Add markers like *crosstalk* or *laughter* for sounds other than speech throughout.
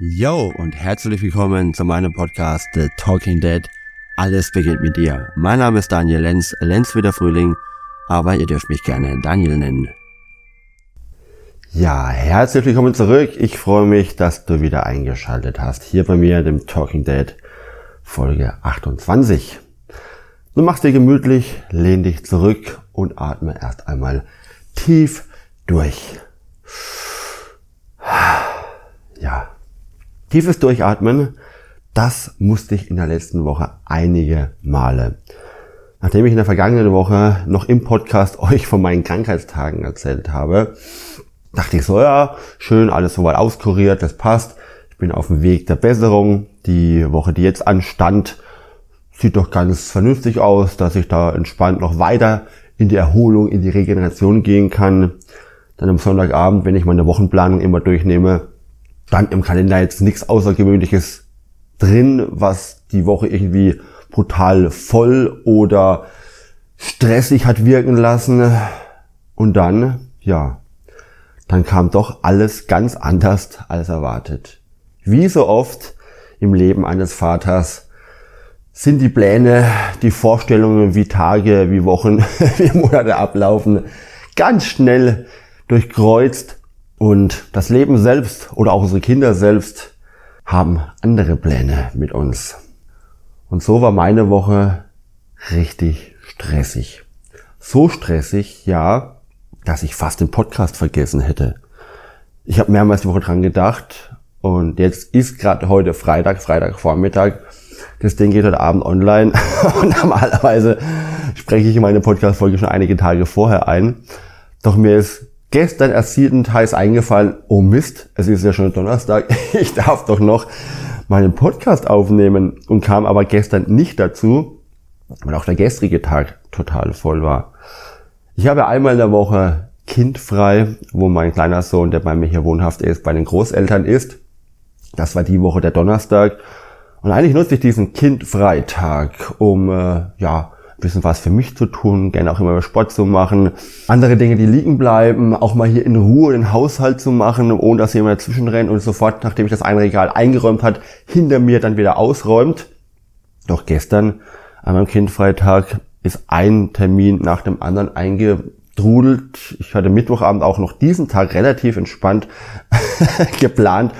Yo und herzlich willkommen zu meinem Podcast The Talking Dead. Alles beginnt mit dir. Mein Name ist Daniel Lenz, Lenz wie der Frühling, aber ihr dürft mich gerne Daniel nennen. Ja, herzlich willkommen zurück. Ich freue mich, dass du wieder eingeschaltet hast. Hier bei mir, dem Talking Dead, Folge 28. Du machst dir gemütlich, lehn dich zurück und atme erst einmal tief durch. Ja, Tiefes Durchatmen, das musste ich in der letzten Woche einige Male. Nachdem ich in der vergangenen Woche noch im Podcast *laughs* euch von meinen Krankheitstagen erzählt habe, dachte ich so, ja, schön, alles soweit auskuriert, das passt. Ich bin auf dem Weg der Besserung. Die Woche, die jetzt anstand, sieht doch ganz vernünftig aus, dass ich da entspannt noch weiter in die Erholung, in die Regeneration gehen kann. Dann am Sonntagabend, wenn ich meine Wochenplanung immer durchnehme, stand im Kalender jetzt nichts Außergewöhnliches drin, was die Woche irgendwie brutal voll oder stressig hat wirken lassen. Und dann, ja, dann kam doch alles ganz anders als erwartet. Wie so oft im Leben eines Vaters sind die Pläne, die Vorstellungen, wie Tage, wie Wochen, *laughs* wie Monate ablaufen, ganz schnell durchkreuzt und das Leben selbst oder auch unsere Kinder selbst haben andere Pläne mit uns. Und so war meine Woche richtig stressig. So stressig, ja, dass ich fast den Podcast vergessen hätte. Ich habe mehrmals die Woche dran gedacht und jetzt ist gerade heute Freitag, Freitagvormittag. Das Ding geht heute Abend online *laughs* und normalerweise spreche ich meine Podcast-Folge schon einige Tage vorher ein. Doch mir ist gestern erst heiß eingefallen, oh Mist, es ist ja schon Donnerstag, *laughs* ich darf doch noch meinen Podcast aufnehmen und kam aber gestern nicht dazu, weil auch der gestrige Tag total voll war. Ich habe einmal in der Woche kindfrei, wo mein kleiner Sohn, der bei mir hier wohnhaft ist, bei den Großeltern ist. Das war die Woche der Donnerstag. Und eigentlich nutze ich diesen Kindfreitag, um äh, ja bisschen was für mich zu tun, gerne auch immer Sport zu machen, andere Dinge, die liegen bleiben, auch mal hier in Ruhe den Haushalt zu machen, ohne dass jemand dazwischen rennt und sofort, nachdem ich das ein Regal eingeräumt hat, hinter mir dann wieder ausräumt. Doch gestern an meinem Kindfreitag ist ein Termin nach dem anderen eingedrudelt. Ich hatte Mittwochabend auch noch diesen Tag relativ entspannt *laughs* geplant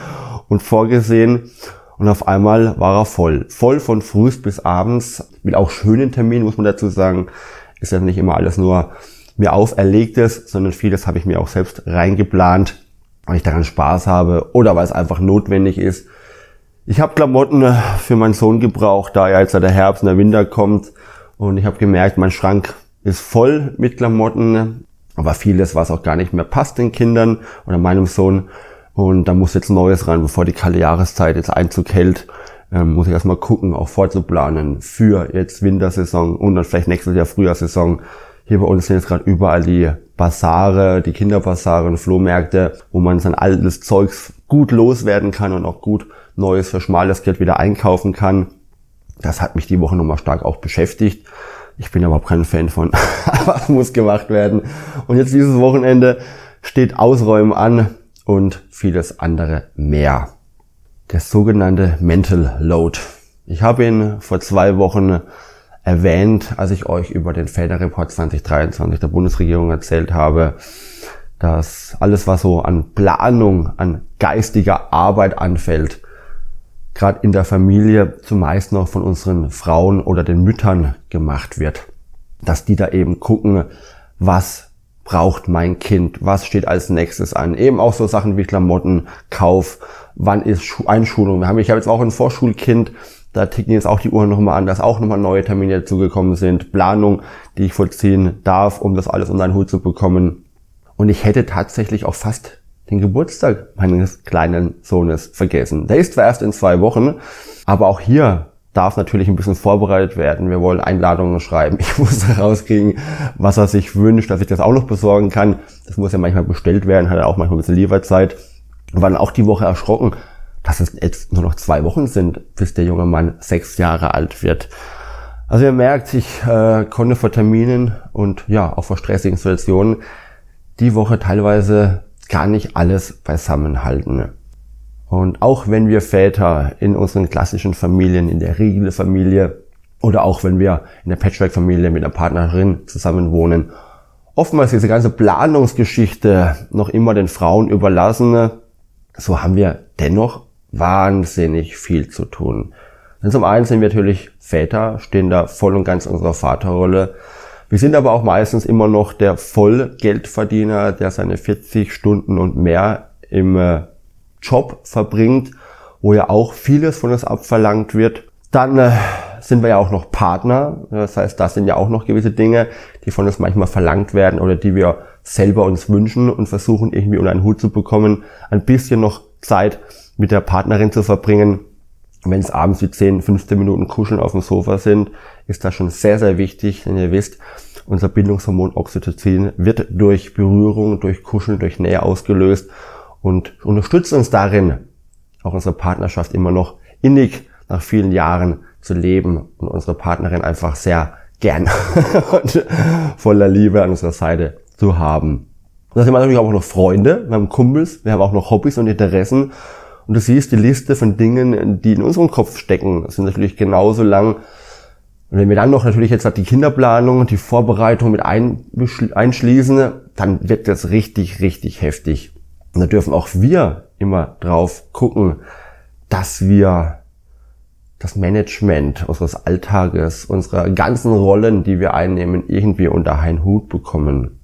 und vorgesehen. Und auf einmal war er voll. Voll von frühst bis abends. Mit auch schönen Terminen, muss man dazu sagen. Ist ja nicht immer alles nur mir auferlegtes, sondern vieles habe ich mir auch selbst reingeplant, weil ich daran Spaß habe oder weil es einfach notwendig ist. Ich habe Klamotten für meinen Sohn gebraucht, da ja jetzt der Herbst und der Winter kommt. Und ich habe gemerkt, mein Schrank ist voll mit Klamotten, aber vieles, was auch gar nicht mehr passt den Kindern oder meinem Sohn. Und da muss jetzt Neues rein, bevor die kalte Jahreszeit jetzt Einzug hält. Ähm, muss ich erstmal gucken, auch vorzuplanen für jetzt Wintersaison und dann vielleicht nächstes Jahr Frühjahrsaison. Hier bei uns sind jetzt gerade überall die Basare, die Kinderbasare und Flohmärkte, wo man sein altes Zeugs gut loswerden kann und auch gut Neues für schmales Geld wieder einkaufen kann. Das hat mich die Woche nochmal stark auch beschäftigt. Ich bin aber kein Fan von, *laughs* aber es muss gemacht werden. Und jetzt dieses Wochenende steht Ausräumen an und vieles andere mehr. Der sogenannte Mental Load. Ich habe ihn vor zwei Wochen erwähnt, als ich euch über den Felderreport 2023 der Bundesregierung erzählt habe, dass alles, was so an Planung, an geistiger Arbeit anfällt, gerade in der Familie zumeist noch von unseren Frauen oder den Müttern gemacht wird. Dass die da eben gucken, was braucht mein Kind? Was steht als nächstes an? Eben auch so Sachen wie Klamottenkauf. Wann ist Einschulung? Wir haben, ich habe jetzt auch ein Vorschulkind. Da ticken jetzt auch die Uhren nochmal an, dass auch nochmal neue Termine dazugekommen sind. Planung, die ich vollziehen darf, um das alles unter einen Hut zu bekommen. Und ich hätte tatsächlich auch fast den Geburtstag meines kleinen Sohnes vergessen. Der ist zwar erst in zwei Wochen, aber auch hier darf natürlich ein bisschen vorbereitet werden. Wir wollen Einladungen schreiben. Ich *laughs* muss herauskriegen, was er sich wünscht, dass ich das auch noch besorgen kann. Das muss ja manchmal bestellt werden, hat er auch manchmal ein bisschen Lieferzeit. Wir waren auch die Woche erschrocken, dass es jetzt nur noch zwei Wochen sind, bis der junge Mann sechs Jahre alt wird. Also ihr merkt, ich äh, konnte vor Terminen und ja, auch vor stressigen Situationen die Woche teilweise gar nicht alles beisammenhalten. Und auch wenn wir Väter in unseren klassischen Familien, in der Regelfamilie oder auch wenn wir in der Patchwork-Familie mit einer Partnerin zusammen wohnen, oftmals diese ganze Planungsgeschichte noch immer den Frauen überlassen, so haben wir dennoch wahnsinnig viel zu tun. Denn zum einen sind wir natürlich Väter, stehen da voll und ganz in unserer Vaterrolle. Wir sind aber auch meistens immer noch der Vollgeldverdiener, der seine 40 Stunden und mehr im äh, Job verbringt, wo ja auch vieles von uns abverlangt wird. Dann äh, sind wir ja auch noch Partner. Das heißt, das sind ja auch noch gewisse Dinge, die von uns manchmal verlangt werden oder die wir selber uns wünschen und versuchen irgendwie unter einen Hut zu bekommen, ein bisschen noch Zeit mit der Partnerin zu verbringen. Wenn es abends wie 10, 15 Minuten kuscheln auf dem Sofa sind, ist das schon sehr, sehr wichtig, denn ihr wisst, unser Bindungshormon Oxytocin wird durch Berührung, durch Kuscheln, durch Nähe ausgelöst und unterstützt uns darin, auch unsere Partnerschaft immer noch innig nach vielen Jahren zu leben und unsere Partnerin einfach sehr gern *laughs* und voller Liebe an unserer Seite zu haben. Und da sind wir natürlich auch noch Freunde, wir haben Kumpels, wir haben auch noch Hobbys und Interessen. Und du siehst, die Liste von Dingen, die in unserem Kopf stecken, sind natürlich genauso lang. Und wenn wir dann noch natürlich jetzt die Kinderplanung, die Vorbereitung mit einschließen, dann wird das richtig, richtig heftig. Und da dürfen auch wir immer drauf gucken, dass wir das Management unseres Alltages, unserer ganzen Rollen, die wir einnehmen, irgendwie unter einen Hut bekommen.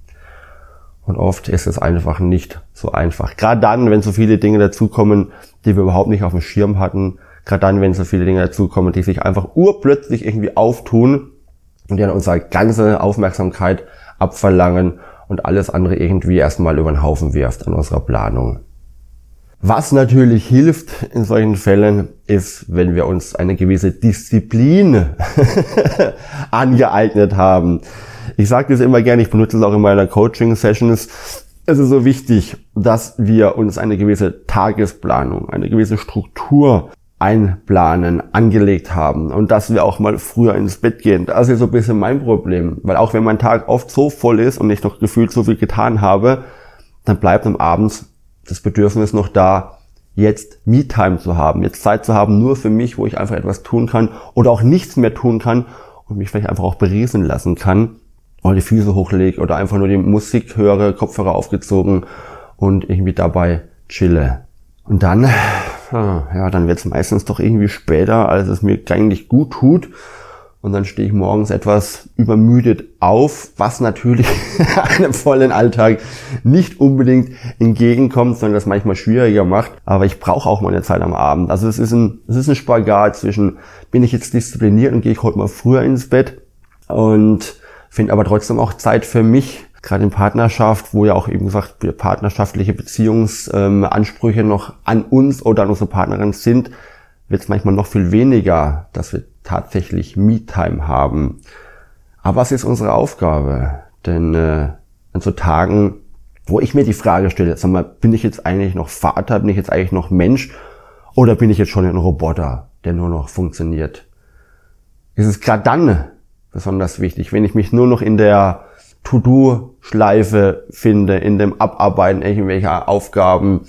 Und oft ist es einfach nicht so einfach. Gerade dann, wenn so viele Dinge dazukommen, die wir überhaupt nicht auf dem Schirm hatten. Gerade dann, wenn so viele Dinge dazukommen, die sich einfach urplötzlich irgendwie auftun und die an unsere ganze Aufmerksamkeit abverlangen und alles andere irgendwie erstmal über den Haufen wirft an unserer Planung. Was natürlich hilft in solchen Fällen, ist, wenn wir uns eine gewisse Disziplin *laughs* angeeignet haben. Ich sage das immer gerne, ich benutze es auch in meiner Coaching-Sessions. Es ist so wichtig, dass wir uns eine gewisse Tagesplanung, eine gewisse Struktur einplanen, angelegt haben und dass wir auch mal früher ins Bett gehen. Das ist so ein bisschen mein Problem, weil auch wenn mein Tag oft so voll ist und ich noch gefühlt so viel getan habe, dann bleibt am Abend das Bedürfnis noch da, jetzt Me-Time zu haben, jetzt Zeit zu haben nur für mich, wo ich einfach etwas tun kann oder auch nichts mehr tun kann und mich vielleicht einfach auch beriesen lassen kann oder die Füße hochlege oder einfach nur die Musik höre, Kopfhörer aufgezogen und irgendwie dabei chille. Und dann, ja, dann wird es meistens doch irgendwie später, als es mir eigentlich gut tut und dann stehe ich morgens etwas übermüdet auf, was natürlich *laughs* einem vollen Alltag nicht unbedingt entgegenkommt, sondern das manchmal schwieriger macht. Aber ich brauche auch mal eine Zeit am Abend. Also es ist ein, es ist ein Spagat zwischen, bin ich jetzt diszipliniert und gehe ich heute mal früher ins Bett und finde aber trotzdem auch Zeit für mich, gerade in Partnerschaft, wo ja auch eben gesagt partnerschaftliche Beziehungsansprüche ähm, noch an uns oder an unsere Partnerin sind, wird es manchmal noch viel weniger, dass wir tatsächlich Me-Time haben. Aber was ist unsere Aufgabe? Denn äh, an so Tagen, wo ich mir die Frage stelle, sag mal, bin ich jetzt eigentlich noch Vater, bin ich jetzt eigentlich noch Mensch oder bin ich jetzt schon ein Roboter, der nur noch funktioniert? Ist es gerade dann besonders wichtig, wenn ich mich nur noch in der To-Do-Schleife finde, in dem Abarbeiten irgendwelcher Aufgaben,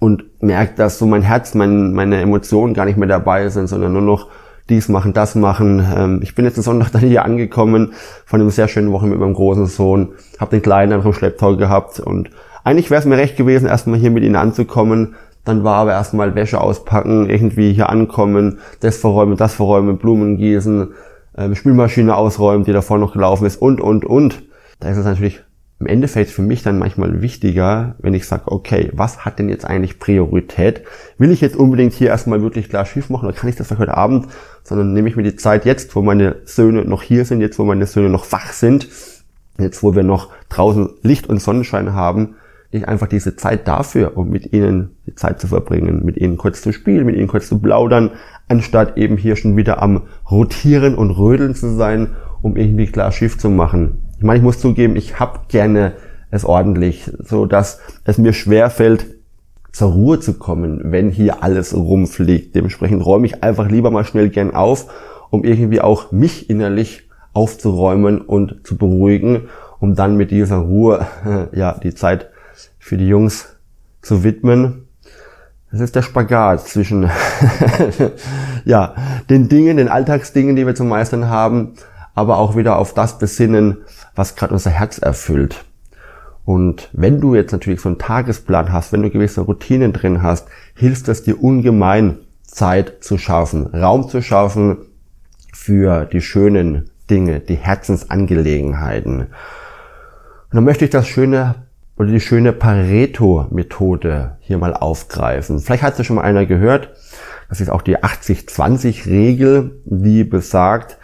und merke, dass so mein Herz, mein, meine Emotionen gar nicht mehr dabei sind, sondern nur noch dies machen, das machen. Ähm, ich bin jetzt Sonntag *laughs* dann hier angekommen von einem sehr schönen Woche mit meinem großen Sohn, habe den Kleinen einfach im Schlepptau gehabt und eigentlich wäre es mir recht gewesen, erstmal hier mit ihnen anzukommen. Dann war aber erstmal Wäsche auspacken, irgendwie hier ankommen, das verräumen, das verräumen, Blumen gießen, ähm, Spülmaschine ausräumen, die davor noch gelaufen ist und, und, und. Da ist es natürlich im Endeffekt für mich dann manchmal wichtiger, wenn ich sage, okay, was hat denn jetzt eigentlich Priorität? Will ich jetzt unbedingt hier erstmal wirklich klar schief machen oder kann ich das vielleicht heute Abend, sondern nehme ich mir die Zeit jetzt, wo meine Söhne noch hier sind, jetzt wo meine Söhne noch wach sind, jetzt wo wir noch draußen Licht und Sonnenschein haben, nicht einfach diese Zeit dafür, um mit ihnen die Zeit zu verbringen, mit ihnen kurz zu spielen, mit ihnen kurz zu plaudern, anstatt eben hier schon wieder am Rotieren und Rödeln zu sein, um irgendwie klar Schiff zu machen. Ich meine, ich muss zugeben, ich habe gerne es ordentlich, so dass es mir schwer fällt, zur Ruhe zu kommen, wenn hier alles rumfliegt. Dementsprechend räume ich einfach lieber mal schnell gern auf, um irgendwie auch mich innerlich aufzuräumen und zu beruhigen, um dann mit dieser Ruhe *laughs* ja die Zeit für die Jungs zu widmen. Das ist der Spagat zwischen *laughs* ja, den Dingen, den Alltagsdingen, die wir zu meistern haben, aber auch wieder auf das besinnen, was gerade unser Herz erfüllt. Und wenn du jetzt natürlich so einen Tagesplan hast, wenn du gewisse Routinen drin hast, hilft es dir ungemein, Zeit zu schaffen, Raum zu schaffen für die schönen Dinge, die Herzensangelegenheiten. Und dann möchte ich das schöne oder die schöne Pareto-Methode hier mal aufgreifen. Vielleicht hat es schon mal einer gehört. Das ist auch die 80-20-Regel, die besagt,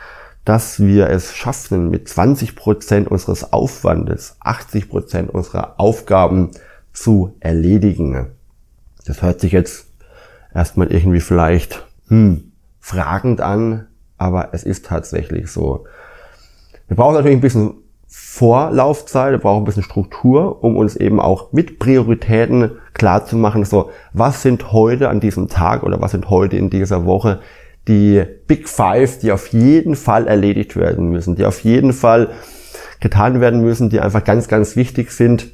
dass wir es schaffen, mit 20 Prozent unseres Aufwandes 80 Prozent unserer Aufgaben zu erledigen. Das hört sich jetzt erstmal irgendwie vielleicht hm, fragend an, aber es ist tatsächlich so. Wir brauchen natürlich ein bisschen Vorlaufzeit, wir brauchen ein bisschen Struktur, um uns eben auch mit Prioritäten klar zu machen, so, was sind heute an diesem Tag oder was sind heute in dieser Woche die Big Five, die auf jeden Fall erledigt werden müssen, die auf jeden Fall getan werden müssen, die einfach ganz, ganz wichtig sind,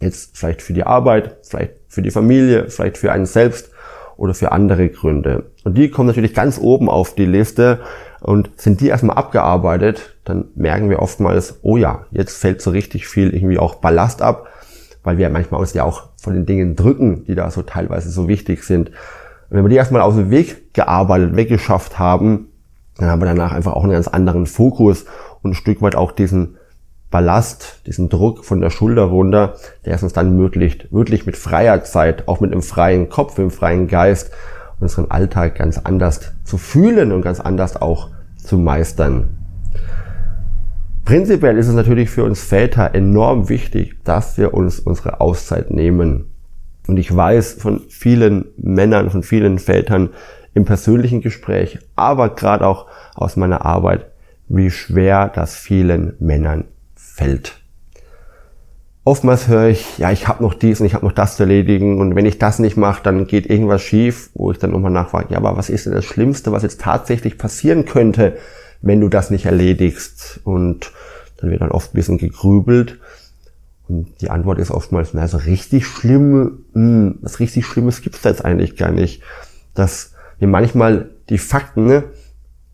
jetzt vielleicht für die Arbeit, vielleicht für die Familie, vielleicht für einen selbst oder für andere Gründe. Und die kommen natürlich ganz oben auf die Liste und sind die erstmal abgearbeitet, dann merken wir oftmals, oh ja, jetzt fällt so richtig viel irgendwie auch Ballast ab, weil wir manchmal uns ja auch von den Dingen drücken, die da so teilweise so wichtig sind. Und wenn wir die erstmal aus dem Weg gearbeitet, weggeschafft haben, dann haben wir danach einfach auch einen ganz anderen Fokus und ein Stück weit auch diesen Ballast, diesen Druck von der Schulter runter, der es uns dann ermöglicht, wirklich mit freier Zeit, auch mit einem freien Kopf, mit einem freien Geist, unseren Alltag ganz anders zu fühlen und ganz anders auch zu meistern. Prinzipiell ist es natürlich für uns Väter enorm wichtig, dass wir uns unsere Auszeit nehmen. Und ich weiß von vielen Männern, von vielen Vätern im persönlichen Gespräch, aber gerade auch aus meiner Arbeit, wie schwer das vielen Männern fällt. Oftmals höre ich, ja, ich habe noch dies und ich habe noch das zu erledigen und wenn ich das nicht mache, dann geht irgendwas schief, wo ich dann nochmal nachfrage, ja, aber was ist denn das Schlimmste, was jetzt tatsächlich passieren könnte, wenn du das nicht erledigst? Und dann wird dann oft ein bisschen gegrübelt und die Antwort ist oftmals, na, so richtig schlimm, mh, hm, was richtig Schlimmes gibt's da jetzt eigentlich gar nicht. Dass wir manchmal die Fakten ne,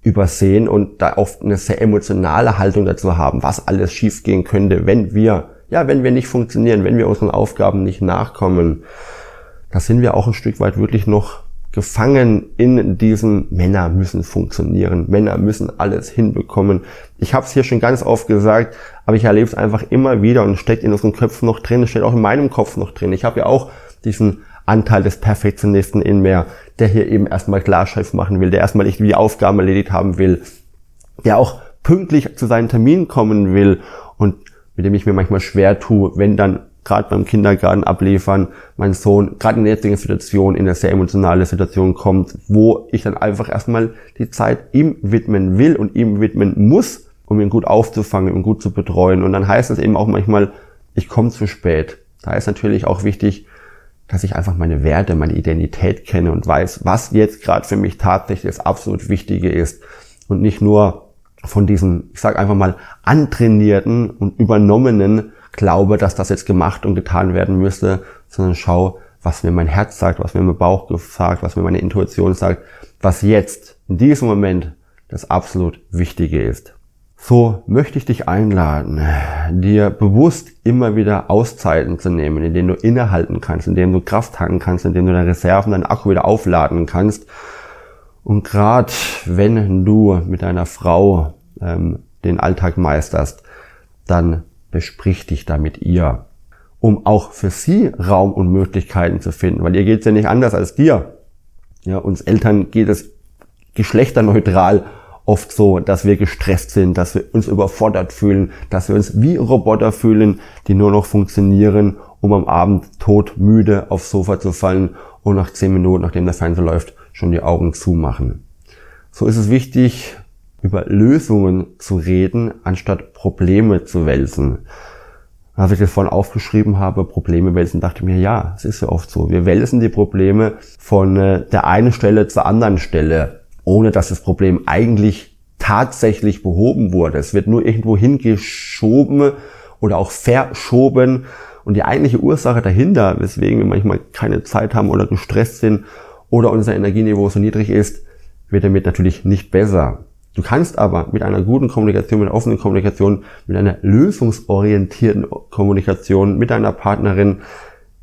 übersehen und da oft eine sehr emotionale Haltung dazu haben, was alles schiefgehen könnte, wenn wir ja, wenn wir nicht funktionieren, wenn wir unseren Aufgaben nicht nachkommen, da sind wir auch ein Stück weit wirklich noch gefangen in diesem Männer müssen funktionieren, Männer müssen alles hinbekommen. Ich habe es hier schon ganz oft gesagt, aber ich erlebe es einfach immer wieder und steckt in unseren Köpfen noch drin, steckt auch in meinem Kopf noch drin. Ich habe ja auch diesen Anteil des Perfektionisten in mir, der hier eben erstmal Klarschrift machen will, der erstmal nicht die Aufgaben erledigt haben will, der auch pünktlich zu seinen Terminen kommen will und mit dem ich mir manchmal schwer tue, wenn dann gerade beim Kindergarten abliefern, mein Sohn gerade in der jetzigen Situation in eine sehr emotionale Situation kommt, wo ich dann einfach erstmal die Zeit ihm widmen will und ihm widmen muss, um ihn gut aufzufangen und gut zu betreuen. Und dann heißt es eben auch manchmal, ich komme zu spät. Da ist natürlich auch wichtig, dass ich einfach meine Werte, meine Identität kenne und weiß, was jetzt gerade für mich tatsächlich das absolut Wichtige ist. Und nicht nur von diesem, ich sage einfach mal, antrainierten und übernommenen Glaube, dass das jetzt gemacht und getan werden müsste, sondern schau, was mir mein Herz sagt, was mir mein Bauch sagt, was mir meine Intuition sagt, was jetzt in diesem Moment das absolut Wichtige ist. So möchte ich dich einladen, dir bewusst immer wieder Auszeiten zu nehmen, in denen du innehalten kannst, in denen du Kraft tanken kannst, in denen du deine Reserven, deinen Akku wieder aufladen kannst und gerade wenn du mit deiner Frau ähm, den Alltag meisterst, dann besprich dich da mit ihr, um auch für sie Raum und Möglichkeiten zu finden, weil ihr geht's ja nicht anders als dir. Ja, uns Eltern geht es geschlechterneutral oft so, dass wir gestresst sind, dass wir uns überfordert fühlen, dass wir uns wie Roboter fühlen, die nur noch funktionieren, um am Abend tot müde aufs Sofa zu fallen und nach zehn Minuten, nachdem der Fernseher läuft, schon die Augen zumachen. So ist es wichtig, über Lösungen zu reden, anstatt Probleme zu wälzen. Als ich das vorhin aufgeschrieben habe, Probleme wälzen, dachte ich mir, ja, es ist ja oft so. Wir wälzen die Probleme von äh, der einen Stelle zur anderen Stelle, ohne dass das Problem eigentlich tatsächlich behoben wurde. Es wird nur irgendwo hingeschoben oder auch verschoben Und die eigentliche Ursache dahinter, weswegen wir manchmal keine Zeit haben oder gestresst sind oder unser Energieniveau so niedrig ist, wird damit natürlich nicht besser. Du kannst aber mit einer guten Kommunikation, mit einer offenen Kommunikation, mit einer lösungsorientierten Kommunikation mit deiner Partnerin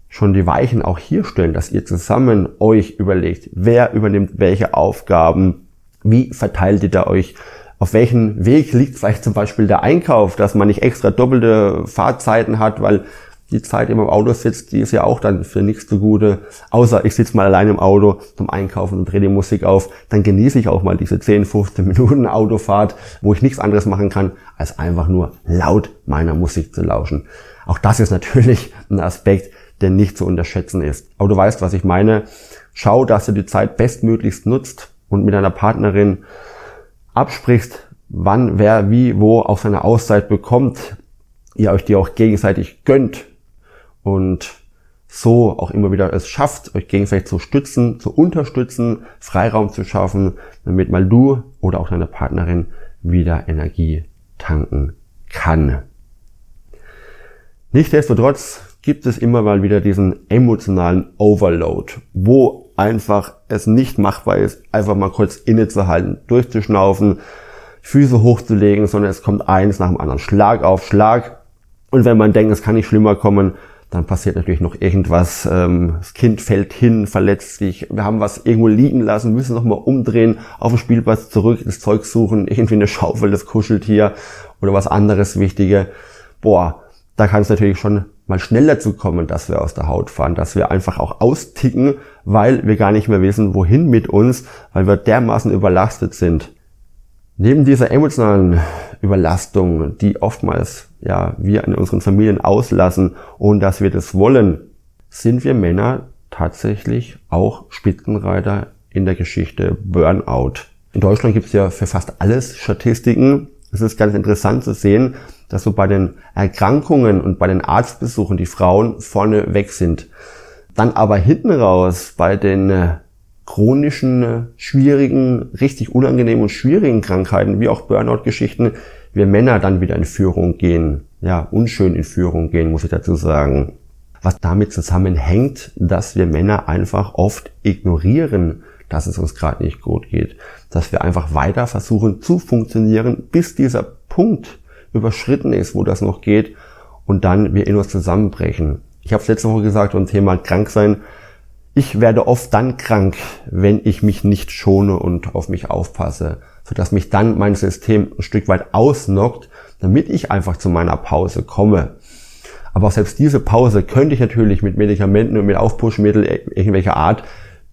schon die Weichen auch hier stellen, dass ihr zusammen euch überlegt, wer übernimmt welche Aufgaben, wie verteilt ihr da euch, auf welchen Weg liegt vielleicht zum Beispiel der Einkauf, dass man nicht extra doppelte Fahrzeiten hat, weil die Zeit immer im Auto sitzt, die ist ja auch dann für nichts zugute. Außer ich sitze mal allein im Auto zum Einkaufen und drehe die Musik auf. Dann genieße ich auch mal diese 10, 15 Minuten Autofahrt, wo ich nichts anderes machen kann, als einfach nur laut meiner Musik zu lauschen. Auch das ist natürlich ein Aspekt, der nicht zu unterschätzen ist. Aber du weißt, was ich meine. Schau, dass du die Zeit bestmöglichst nutzt und mit deiner Partnerin absprichst, wann, wer, wie, wo auch seine Auszeit bekommt. Ihr euch die auch gegenseitig gönnt und so auch immer wieder es schafft, euch gegenseitig zu stützen, zu unterstützen, Freiraum zu schaffen, damit mal du oder auch deine Partnerin wieder Energie tanken kann. Nichtsdestotrotz gibt es immer mal wieder diesen emotionalen Overload, wo einfach es nicht machbar ist, einfach mal kurz innezuhalten, durchzuschnaufen, Füße hochzulegen, sondern es kommt eins nach dem anderen, Schlag auf Schlag. Und wenn man denkt, es kann nicht schlimmer kommen, dann passiert natürlich noch irgendwas. Ähm, das Kind fällt hin, verletzt sich. Wir haben was irgendwo liegen lassen, müssen nochmal umdrehen, auf den Spielplatz zurück, das Zeug suchen, irgendwie eine Schaufel, das Kuscheltier oder was anderes Wichtige. Boah, da kann es natürlich schon mal schneller zu kommen, dass wir aus der Haut fahren, dass wir einfach auch austicken, weil wir gar nicht mehr wissen, wohin mit uns, weil wir dermaßen überlastet sind. Neben dieser emotionalen Überlastung, die oftmals ja wir in unseren Familien auslassen, ohne dass wir das wollen, sind wir Männer tatsächlich auch Spitzenreiter in der Geschichte Burnout. In Deutschland gibt es ja für fast alles Statistiken. Es ist ganz interessant zu sehen, dass so bei den Erkrankungen und bei den Arztbesuchen die Frauen vorne weg sind. Dann aber hinten raus bei den äh, chronischen, äh, schwierigen, richtig unangenehmen und schwierigen Krankheiten, wie auch Burnout-Geschichten, wir Männer dann wieder in Führung gehen. Ja, unschön in Führung gehen, muss ich dazu sagen. Was damit zusammenhängt, dass wir Männer einfach oft ignorieren, dass es uns gerade nicht gut geht. Dass wir einfach weiter versuchen zu funktionieren, bis dieser Punkt überschritten ist, wo das noch geht und dann wir in uns zusammenbrechen. Ich habe es letzte Woche gesagt beim Thema krank sein. Ich werde oft dann krank, wenn ich mich nicht schone und auf mich aufpasse, sodass mich dann mein System ein Stück weit ausnockt, damit ich einfach zu meiner Pause komme. Aber selbst diese Pause könnte ich natürlich mit Medikamenten und mit Aufpushmittel irgendwelcher Art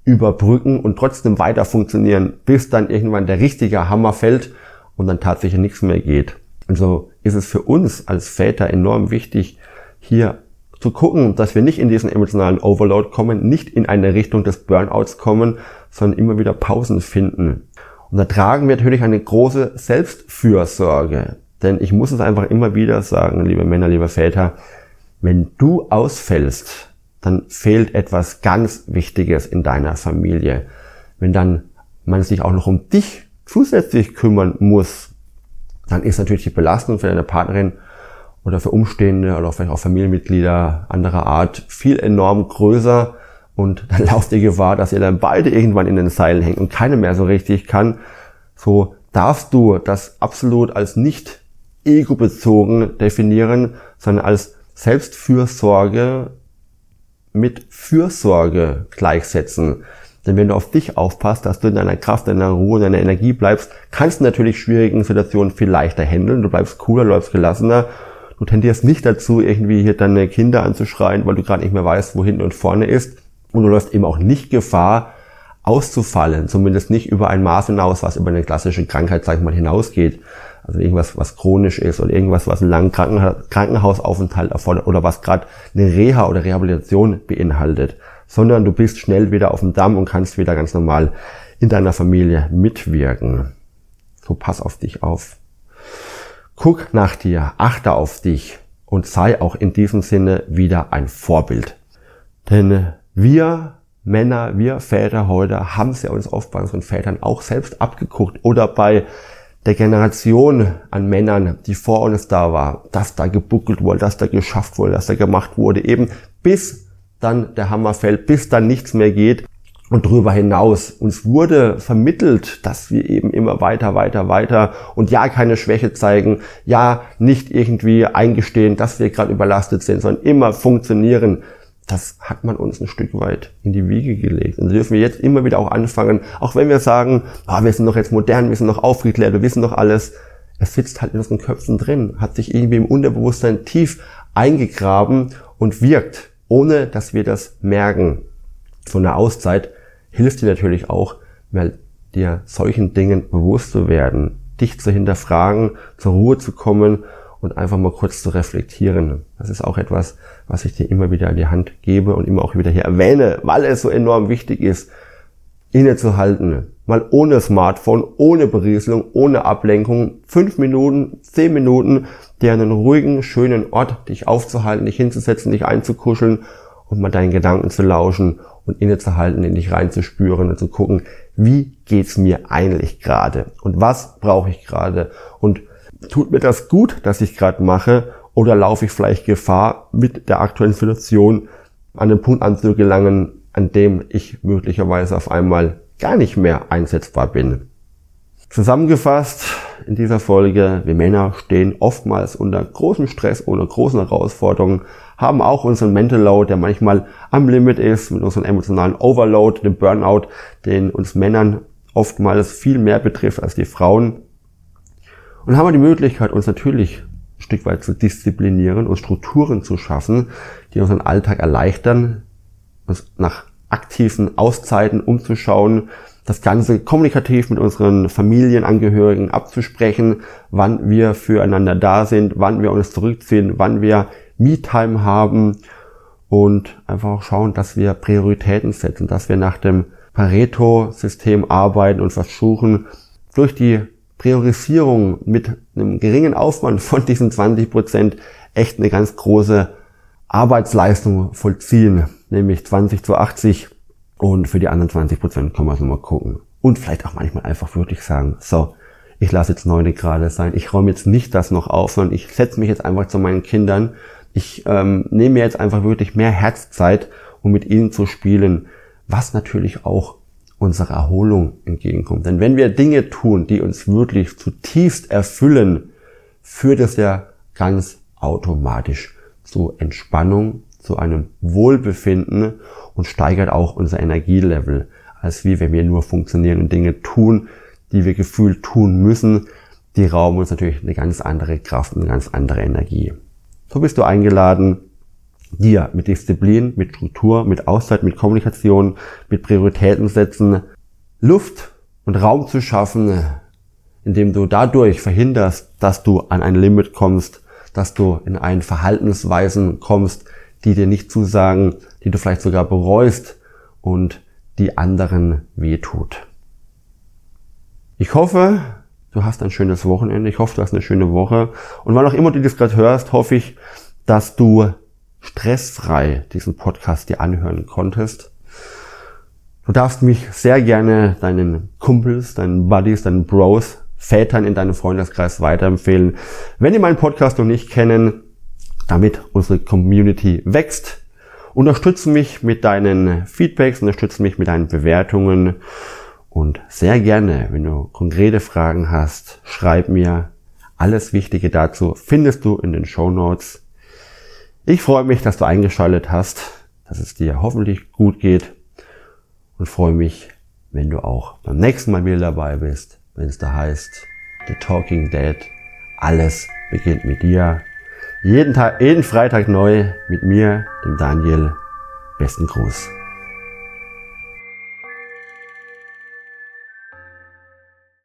überbrücken und trotzdem weiter funktionieren, bis dann irgendwann der richtige Hammer fällt und dann tatsächlich nichts mehr geht. Und so ist es für uns als Väter enorm wichtig, hier zu gucken, dass wir nicht in diesen emotionalen Overload kommen, nicht in eine Richtung des Burnouts kommen, sondern immer wieder Pausen finden. Und da tragen wir natürlich eine große Selbstfürsorge. Denn ich muss es einfach immer wieder sagen, liebe Männer, liebe Väter, wenn du ausfällst, dann fehlt etwas ganz Wichtiges in deiner Familie. Wenn dann man sich auch noch um dich zusätzlich kümmern muss, dann ist natürlich die Belastung für deine Partnerin oder für Umstehende oder vielleicht auch Familienmitglieder anderer Art viel enorm größer und dann *laughs* lauft die Gefahr, dass ihr dann beide irgendwann in den Seilen hängt und keine mehr so richtig kann. So darfst du das absolut als nicht ego-bezogen definieren, sondern als Selbstfürsorge mit Fürsorge gleichsetzen. Denn wenn du auf dich aufpasst, dass du in deiner Kraft, in deiner Ruhe, in deiner Energie bleibst, kannst du natürlich schwierigen Situationen viel leichter handeln. Du bleibst cooler, bleibst gelassener. Du tendierst nicht dazu, irgendwie hier deine Kinder anzuschreien, weil du gerade nicht mehr weißt, wo hinten und vorne ist. Und du läufst eben auch nicht Gefahr, auszufallen. Zumindest nicht über ein Maß hinaus, was über eine klassische Krankheit, sag ich mal, hinausgeht. Also irgendwas, was chronisch ist oder irgendwas, was einen langen Krankenhausaufenthalt erfordert oder was gerade eine Reha oder Rehabilitation beinhaltet sondern du bist schnell wieder auf dem Damm und kannst wieder ganz normal in deiner Familie mitwirken. So pass auf dich auf. Guck nach dir, achte auf dich und sei auch in diesem Sinne wieder ein Vorbild. Denn wir Männer, wir Väter heute haben es ja uns oft bei unseren Vätern auch selbst abgeguckt oder bei der Generation an Männern, die vor uns da war, dass da gebuckelt wurde, dass da geschafft wurde, dass da gemacht wurde, eben bis dann der Hammer fällt, bis dann nichts mehr geht und darüber hinaus. Uns wurde vermittelt, dass wir eben immer weiter, weiter, weiter und ja keine Schwäche zeigen, ja nicht irgendwie eingestehen, dass wir gerade überlastet sind, sondern immer funktionieren das hat man uns ein Stück weit in die Wiege gelegt. Und dürfen wir jetzt immer wieder auch anfangen, auch wenn wir sagen, ah, wir sind noch jetzt modern, wir sind noch aufgeklärt, wir wissen noch alles. Es sitzt halt in unseren Köpfen drin, hat sich irgendwie im Unterbewusstsein tief eingegraben und wirkt, ohne dass wir das merken. So eine Auszeit hilft dir natürlich auch, mal dir solchen Dingen bewusst zu werden, dich zu hinterfragen, zur Ruhe zu kommen und einfach mal kurz zu reflektieren. Das ist auch etwas, was ich dir immer wieder an die Hand gebe und immer auch wieder hier erwähne, weil es so enorm wichtig ist, innezuhalten. Mal ohne Smartphone, ohne Berieselung, ohne Ablenkung, fünf Minuten, zehn Minuten, dir einen ruhigen, schönen Ort, dich aufzuhalten, dich hinzusetzen, dich einzukuscheln und mal deinen Gedanken zu lauschen und innezuhalten, in dich reinzuspüren und zu gucken, wie geht's mir eigentlich gerade und was brauche ich gerade und tut mir das gut, dass ich gerade mache, oder laufe ich vielleicht Gefahr, mit der aktuellen Situation an den Punkt anzugelangen, an dem ich möglicherweise auf einmal gar nicht mehr einsetzbar bin. Zusammengefasst in dieser Folge, wir Männer stehen oftmals unter großem Stress, unter großen Herausforderungen, haben auch unseren Mental Load, der manchmal am Limit ist, mit unserem emotionalen Overload, dem Burnout, den uns Männern oftmals viel mehr betrifft als die Frauen. Und haben wir die Möglichkeit, uns natürlich ein Stück weit zu disziplinieren und Strukturen zu schaffen, die unseren Alltag erleichtern, uns nach aktiven Auszeiten umzuschauen, das Ganze kommunikativ mit unseren Familienangehörigen abzusprechen, wann wir füreinander da sind, wann wir uns zurückziehen, wann wir Me-Time haben und einfach auch schauen, dass wir Prioritäten setzen, dass wir nach dem Pareto-System arbeiten und versuchen, durch die Priorisierung mit einem geringen Aufwand von diesen 20 Prozent echt eine ganz große Arbeitsleistung vollziehen, nämlich 20 zu 80 und für die anderen 20 Prozent kann man es nochmal gucken. Und vielleicht auch manchmal einfach wirklich sagen, so, ich lasse jetzt 9 Grad sein, ich räume jetzt nicht das noch auf, sondern ich setze mich jetzt einfach zu meinen Kindern, ich ähm, nehme mir jetzt einfach wirklich mehr Herzzeit, um mit ihnen zu spielen, was natürlich auch unserer Erholung entgegenkommt. Denn wenn wir Dinge tun, die uns wirklich zutiefst erfüllen, führt es ja ganz automatisch zu Entspannung, zu einem Wohlbefinden und steigert auch unser Energielevel, als wie wenn wir nur funktionieren und Dinge tun, die wir gefühlt tun müssen, die rauben uns natürlich eine ganz andere Kraft, eine ganz andere Energie. So bist du eingeladen, dir mit Disziplin, mit Struktur, mit Auszeit, mit Kommunikation, mit Prioritäten setzen, Luft und Raum zu schaffen, indem du dadurch verhinderst, dass du an ein Limit kommst, dass du in ein Verhaltensweisen kommst, die dir nicht zusagen, die du vielleicht sogar bereust und die anderen wehtut. Ich hoffe, du hast ein schönes Wochenende. Ich hoffe, du hast eine schöne Woche. Und wann auch immer du das gerade hörst, hoffe ich, dass du stressfrei diesen Podcast dir anhören konntest. Du darfst mich sehr gerne deinen Kumpels, deinen Buddies, deinen Bros, Vätern in deinem Freundeskreis weiterempfehlen. Wenn die meinen Podcast noch nicht kennen, damit unsere Community wächst, unterstütze mich mit deinen Feedbacks, unterstütze mich mit deinen Bewertungen und sehr gerne, wenn du konkrete Fragen hast, schreib mir. Alles Wichtige dazu findest du in den Show Notes. Ich freue mich, dass du eingeschaltet hast, dass es dir hoffentlich gut geht und freue mich, wenn du auch beim nächsten Mal wieder dabei bist, wenn es da heißt The Talking Dead. Alles beginnt mit dir. Jeden Tag, jeden Freitag neu mit mir, dem Daniel. Besten Gruß.